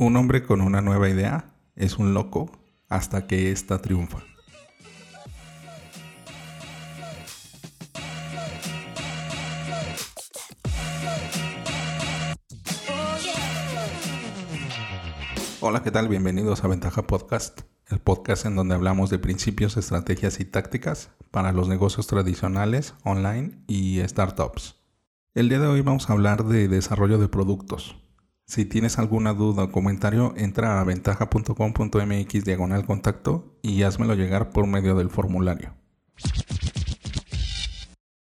Un hombre con una nueva idea es un loco hasta que ésta triunfa. Hola, ¿qué tal? Bienvenidos a Ventaja Podcast, el podcast en donde hablamos de principios, estrategias y tácticas para los negocios tradicionales, online y startups. El día de hoy vamos a hablar de desarrollo de productos, si tienes alguna duda o comentario, entra a ventaja.com.mx diagonal contacto y házmelo llegar por medio del formulario.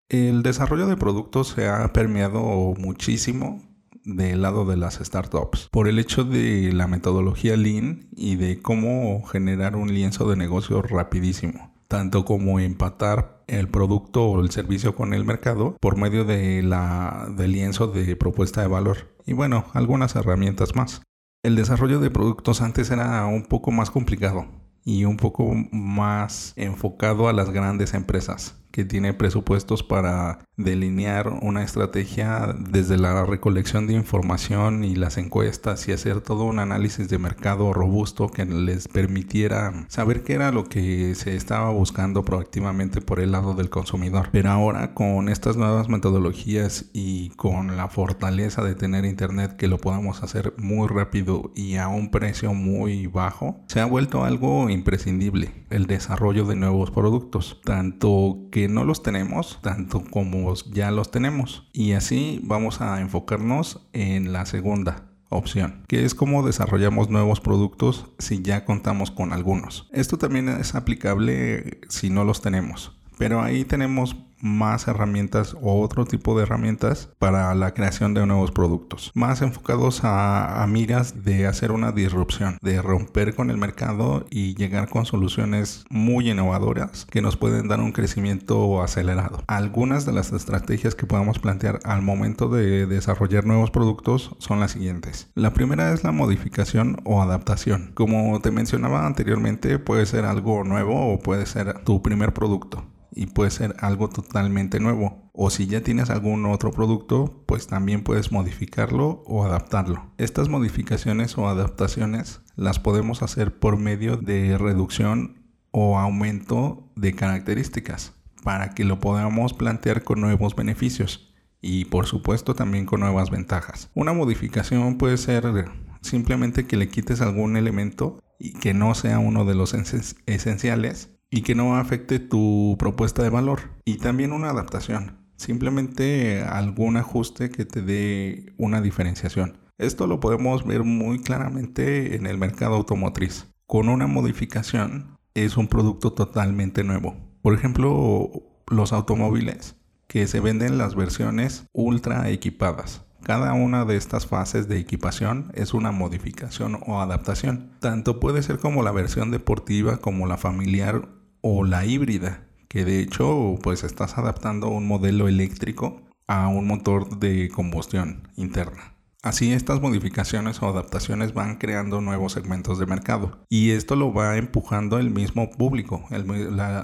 El desarrollo de productos se ha permeado muchísimo del lado de las startups por el hecho de la metodología lean y de cómo generar un lienzo de negocio rapidísimo tanto como empatar el producto o el servicio con el mercado por medio de la, del lienzo de propuesta de valor y bueno, algunas herramientas más. El desarrollo de productos antes era un poco más complicado y un poco más enfocado a las grandes empresas que tiene presupuestos para delinear una estrategia desde la recolección de información y las encuestas y hacer todo un análisis de mercado robusto que les permitiera saber qué era lo que se estaba buscando proactivamente por el lado del consumidor. Pero ahora con estas nuevas metodologías y con la fortaleza de tener internet que lo podamos hacer muy rápido y a un precio muy bajo, se ha vuelto algo imprescindible el desarrollo de nuevos productos, tanto que no los tenemos, tanto como ya los tenemos. Y así vamos a enfocarnos en la segunda opción, que es cómo desarrollamos nuevos productos si ya contamos con algunos. Esto también es aplicable si no los tenemos, pero ahí tenemos más herramientas o otro tipo de herramientas para la creación de nuevos productos, más enfocados a, miras de hacer una disrupción, de romper con el mercado y llegar con soluciones muy innovadoras que nos pueden dar un crecimiento acelerado. Algunas de las estrategias que podemos plantear al momento de desarrollar nuevos productos son las siguientes. La primera es la modificación o adaptación. Como te mencionaba anteriormente, puede ser algo nuevo o puede ser tu primer producto y puede ser algo totalmente nuevo. O si ya tienes algún otro producto, pues también puedes modificarlo o adaptarlo. Estas modificaciones o adaptaciones las podemos hacer por medio de reducción o aumento de características para que lo podamos plantear con nuevos beneficios y por supuesto también con nuevas ventajas. Una modificación puede ser simplemente que le quites algún elemento y que no sea uno de los esenciales y que no afecte tu propuesta de valor. Y también una adaptación, simplemente algún ajuste que te dé una diferenciación. Esto lo podemos ver muy claramente en el mercado automotriz. Con una modificación es un producto totalmente nuevo. Por ejemplo, los automóviles que se venden las versiones ultra equipadas. Cada una de estas fases de equipación es una modificación o adaptación. Tanto puede ser como la versión deportiva como la familiar o la híbrida, que de hecho pues estás adaptando un modelo eléctrico a un motor de combustión interna. Así estas modificaciones o adaptaciones van creando nuevos segmentos de mercado y esto lo va empujando el mismo público,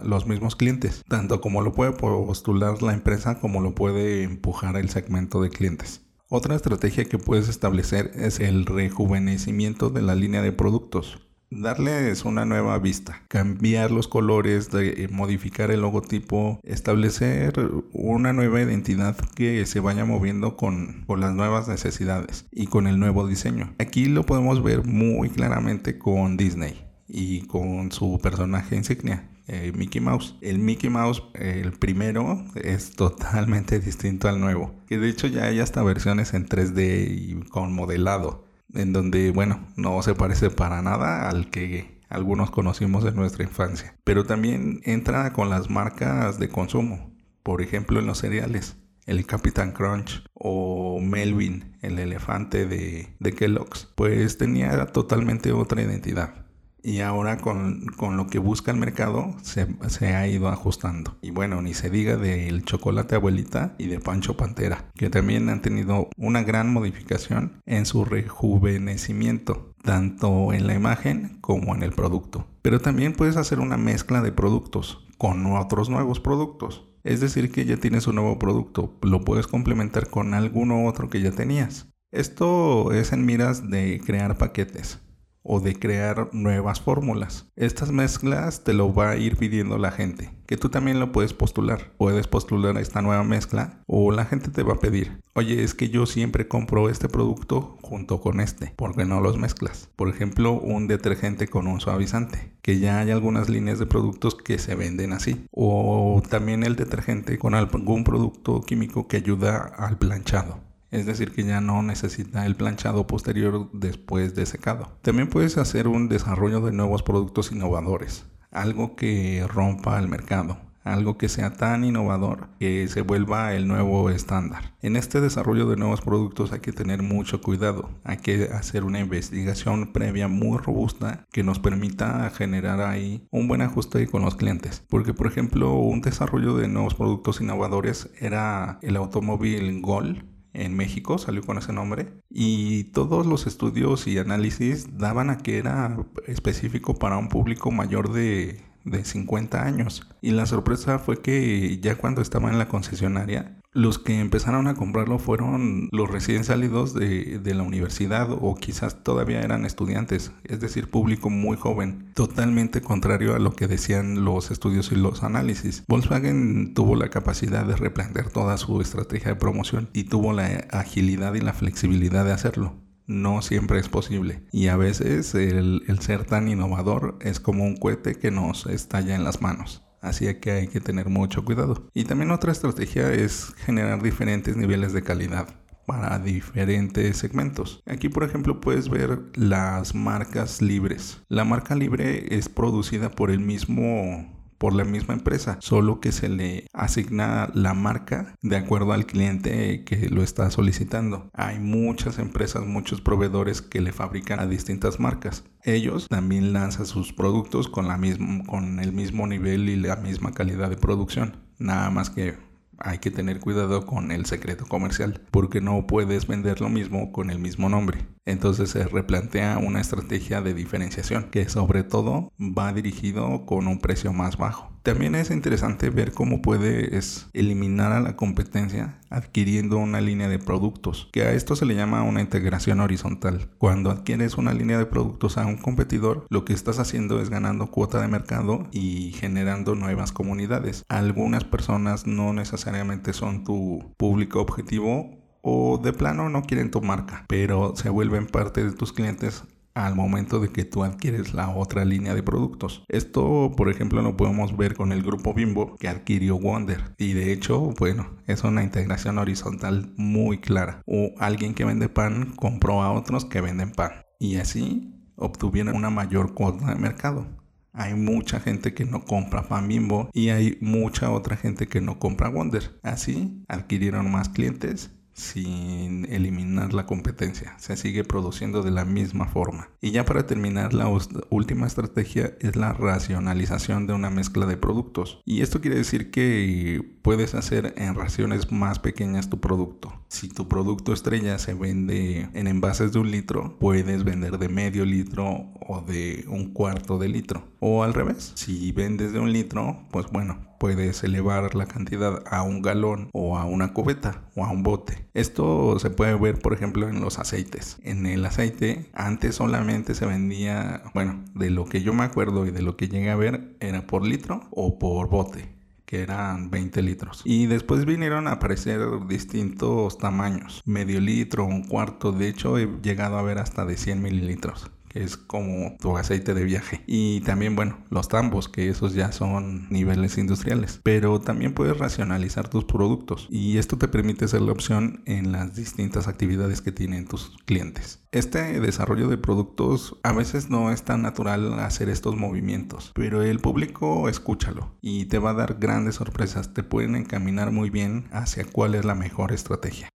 los mismos clientes, tanto como lo puede postular la empresa como lo puede empujar el segmento de clientes. Otra estrategia que puedes establecer es el rejuvenecimiento de la línea de productos darles una nueva vista, cambiar los colores, eh, modificar el logotipo, establecer una nueva identidad que se vaya moviendo con, las nuevas necesidades y con el nuevo diseño. Aquí lo podemos ver muy claramente con Disney y con su personaje insignia. Eh, Mickey Mouse. El Mickey Mouse, el primero, es totalmente distinto al nuevo. Que de hecho ya hay hasta versiones en 3D y con modelado en donde, bueno, no se parece para nada al que algunos conocimos en nuestra infancia. Pero también entra con las marcas de consumo, por ejemplo en los cereales, el Capitán Crunch o Melvin, el elefante de, Kellogg's, pues tenía totalmente otra identidad y ahora con, lo que busca el mercado se, se, ha ido ajustando. Y bueno, ni se diga del chocolate abuelita y de Pancho Pantera, que también han tenido una gran modificación en su rejuvenecimiento, tanto en la imagen como en el producto. Pero también puedes hacer una mezcla de productos con otros nuevos productos. Es decir, que ya tienes un nuevo producto, lo puedes complementar con alguno otro que ya tenías. Esto es en miras de crear paquetes o de crear nuevas fórmulas. Estas mezclas te lo va a ir pidiendo la gente, que tú también lo puedes postular. Puedes postular esta nueva mezcla o la gente te va a pedir, oye, es que yo siempre compro este producto junto con este, porque no los mezclas. Por ejemplo, un detergente con un suavizante, que ya hay algunas líneas de productos que se venden así. O también el detergente con algún producto químico que ayuda al planchado es decir, que ya no necesita el planchado posterior después de secado. También puedes hacer un desarrollo de nuevos productos innovadores, algo que rompa el mercado, algo que sea tan innovador que se vuelva el nuevo estándar. En este desarrollo de nuevos productos hay que tener mucho cuidado, hay que hacer una investigación previa muy robusta que nos permita generar ahí un buen ajuste con los clientes. Porque por ejemplo un desarrollo de nuevos productos innovadores era el automóvil Gol en México, salió con ese nombre, y todos los estudios y análisis daban a que era específico para un público mayor de, de 50 años. Y la sorpresa fue que ya cuando estaba en la concesionaria, los que empezaron a comprarlo fueron los recién salidos de, la universidad o quizás todavía eran estudiantes, es decir, público muy joven, totalmente contrario a lo que decían los estudios y los análisis. Volkswagen tuvo la capacidad de replantear toda su estrategia de promoción y tuvo la agilidad y la flexibilidad de hacerlo no siempre es posible. Y a veces el, el, ser tan innovador es como un cohete que nos estalla en las manos. Así que hay que tener mucho cuidado. Y también otra estrategia es generar diferentes niveles de calidad para diferentes segmentos. Aquí por ejemplo puedes ver las marcas libres. La marca libre es producida por el mismo por la misma empresa, solo que se le asigna la marca de acuerdo al cliente que lo está solicitando. Hay muchas empresas, muchos proveedores que le fabrican a distintas marcas. Ellos también lanzan sus productos con, la con el mismo nivel y la misma calidad de producción. Nada más que hay que tener cuidado con el secreto comercial porque no puedes vender lo mismo con el mismo nombre. Entonces se replantea una estrategia de diferenciación que sobre todo va dirigido con un precio más bajo. También es interesante ver cómo puedes eliminar a la competencia adquiriendo una línea de productos, que a esto se le llama una integración horizontal. Cuando adquieres una línea de productos a un competidor, lo que estás haciendo es ganando cuota de mercado y generando nuevas comunidades. Algunas personas no necesariamente son tu público objetivo o de plano no quieren tu marca, pero se vuelven parte de tus clientes al momento de que tú adquieres la otra línea de productos. Esto, por ejemplo, lo podemos ver con el grupo Bimbo que adquirió Wonder. Y de hecho, bueno, es una integración horizontal muy clara. O alguien que vende pan compró a otros que venden pan. Y así obtuvieron una mayor cuota de mercado. Hay mucha gente que no compra pan bimbo y hay mucha otra gente que no compra Wonder. Así adquirieron más clientes sin eliminar la competencia. Se sigue produciendo de la misma forma. Y ya para terminar, la última estrategia es la racionalización de una mezcla de productos. Y esto quiere decir que puedes hacer en raciones más pequeñas tu producto. Si tu producto estrella se vende en envases de un litro, puedes vender de medio litro o de un cuarto de litro. O al revés, si vendes de un litro, pues bueno, puedes elevar la cantidad a un galón o a una cubeta o a un bote. Esto se puede ver por ejemplo en los aceites. En el aceite antes solamente se vendía, bueno, de lo que yo me acuerdo y de lo que llegué a ver era por litro o por bote que eran 20 litros. Y después vinieron a aparecer distintos tamaños, medio litro, un cuarto, de hecho he llegado a ver hasta de 100 mililitros es como tu aceite de viaje. Y también, bueno, los tambos, que esos ya son niveles industriales. Pero también puedes racionalizar tus productos y esto te permite ser la opción en las distintas actividades que tienen tus clientes. Este desarrollo de productos a veces no es tan natural hacer estos movimientos, pero el público escúchalo y te va a dar grandes sorpresas, te pueden encaminar muy bien hacia cuál es la mejor estrategia.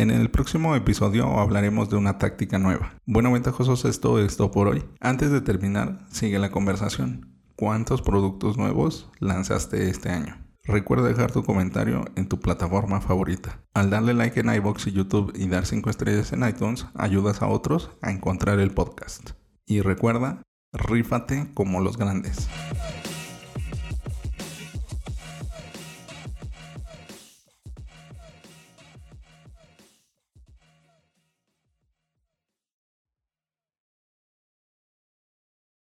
En el próximo episodio hablaremos de una táctica nueva. Bueno, ventajosos, esto es todo por hoy. Antes de terminar, sigue la conversación. ¿Cuántos productos nuevos lanzaste este año? Recuerda dejar tu comentario en tu plataforma favorita. Al darle like en iBox y YouTube y dar 5 estrellas en iTunes, ayudas a otros a encontrar el podcast. Y recuerda, rífate como los grandes.